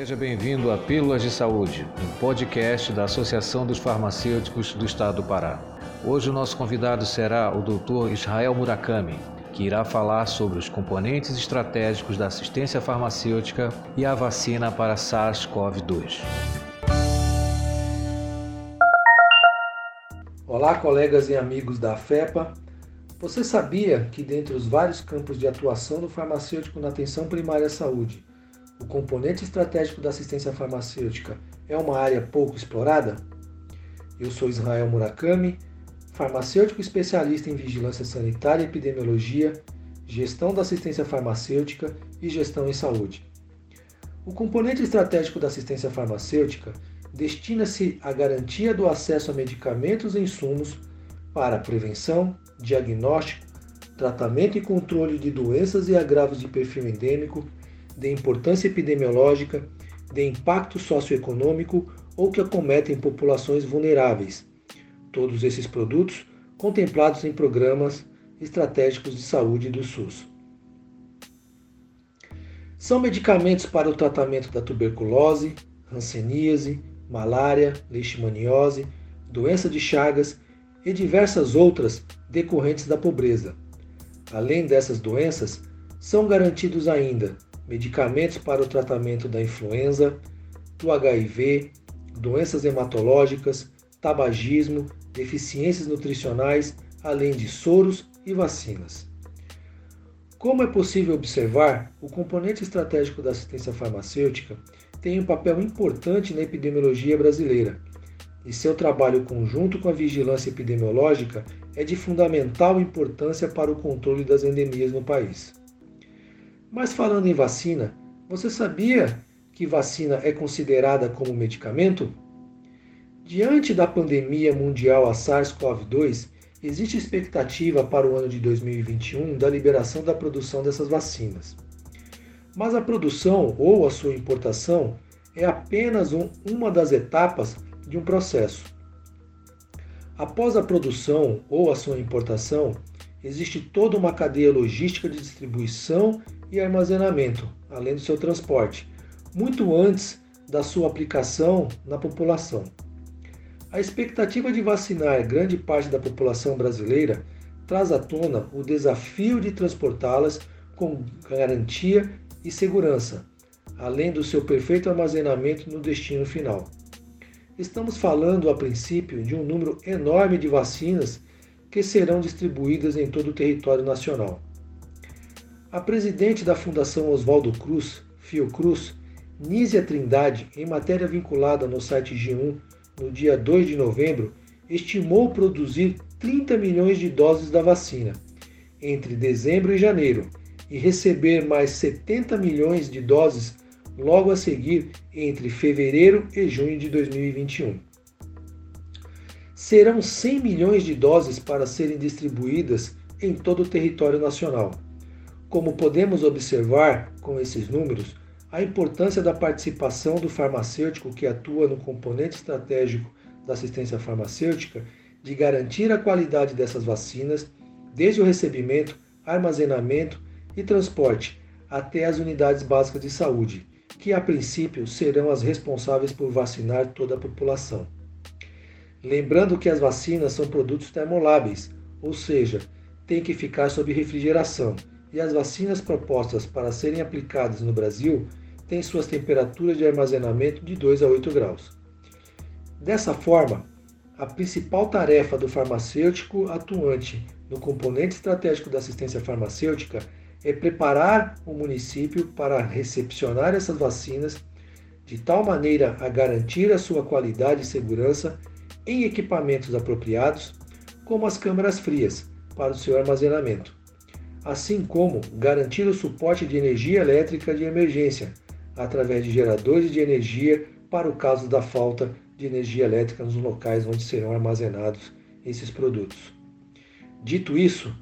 Seja bem-vindo a Pílulas de Saúde, um podcast da Associação dos Farmacêuticos do Estado do Pará. Hoje o nosso convidado será o Dr. Israel Murakami, que irá falar sobre os componentes estratégicos da assistência farmacêutica e a vacina para SARS-CoV-2. Olá, colegas e amigos da FEPA. Você sabia que, dentre os vários campos de atuação do farmacêutico na atenção primária à saúde, o componente estratégico da assistência farmacêutica é uma área pouco explorada? Eu sou Israel Murakami, farmacêutico especialista em vigilância sanitária e epidemiologia, gestão da assistência farmacêutica e gestão em saúde. O componente estratégico da assistência farmacêutica destina-se à garantia do acesso a medicamentos e insumos para prevenção, diagnóstico, tratamento e controle de doenças e agravos de perfil endêmico, de importância epidemiológica, de impacto socioeconômico ou que acometem populações vulneráveis. Todos esses produtos contemplados em programas estratégicos de saúde do SUS. São medicamentos para o tratamento da tuberculose, hanseníase, malária, leishmaniose, doença de Chagas e diversas outras decorrentes da pobreza. Além dessas doenças, são garantidos ainda medicamentos para o tratamento da influenza, do HIV, doenças hematológicas, tabagismo, deficiências nutricionais, além de soros e vacinas. Como é possível observar, o componente estratégico da assistência farmacêutica tem um papel importante na epidemiologia brasileira, e seu trabalho conjunto com a vigilância epidemiológica é de fundamental importância para o controle das endemias no país. Mas falando em vacina, você sabia que vacina é considerada como medicamento? Diante da pandemia mundial a SARS-CoV-2, existe expectativa para o ano de 2021 da liberação da produção dessas vacinas. Mas a produção ou a sua importação é apenas um, uma das etapas de um processo. Após a produção ou a sua importação, existe toda uma cadeia logística de distribuição e armazenamento, além do seu transporte, muito antes da sua aplicação na população. A expectativa de vacinar grande parte da população brasileira traz à tona o desafio de transportá-las com garantia e segurança, além do seu perfeito armazenamento no destino final. Estamos falando, a princípio, de um número enorme de vacinas que serão distribuídas em todo o território nacional. A presidente da Fundação Oswaldo Cruz, Fiocruz, Nízia Trindade, em matéria vinculada no site G1 no dia 2 de novembro, estimou produzir 30 milhões de doses da vacina entre dezembro e janeiro e receber mais 70 milhões de doses logo a seguir entre fevereiro e junho de 2021. Serão 100 milhões de doses para serem distribuídas em todo o território nacional. Como podemos observar com esses números, a importância da participação do farmacêutico que atua no componente estratégico da assistência farmacêutica de garantir a qualidade dessas vacinas, desde o recebimento, armazenamento e transporte até as unidades básicas de saúde, que a princípio serão as responsáveis por vacinar toda a população. Lembrando que as vacinas são produtos termoláveis, ou seja, têm que ficar sob refrigeração e as vacinas propostas para serem aplicadas no Brasil têm suas temperaturas de armazenamento de 2 a 8 graus. Dessa forma, a principal tarefa do farmacêutico atuante no componente estratégico da assistência farmacêutica é preparar o município para recepcionar essas vacinas de tal maneira a garantir a sua qualidade e segurança em equipamentos apropriados, como as câmaras frias, para o seu armazenamento assim como garantir o suporte de energia elétrica de emergência, através de geradores de energia para o caso da falta de energia elétrica nos locais onde serão armazenados esses produtos. Dito isso,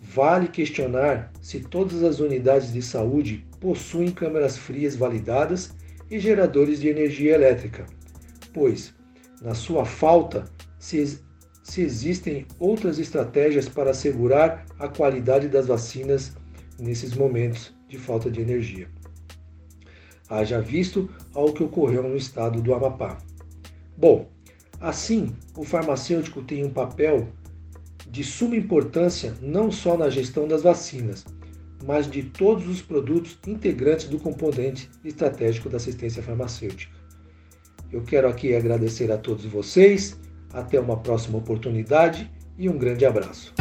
vale questionar se todas as unidades de saúde possuem câmeras frias validadas e geradores de energia elétrica, pois, na sua falta, se se existem outras estratégias para assegurar a qualidade das vacinas nesses momentos de falta de energia. haja visto ao que ocorreu no estado do Amapá. Bom, assim, o farmacêutico tem um papel de suma importância não só na gestão das vacinas, mas de todos os produtos integrantes do componente estratégico da assistência farmacêutica. Eu quero aqui agradecer a todos vocês, até uma próxima oportunidade e um grande abraço.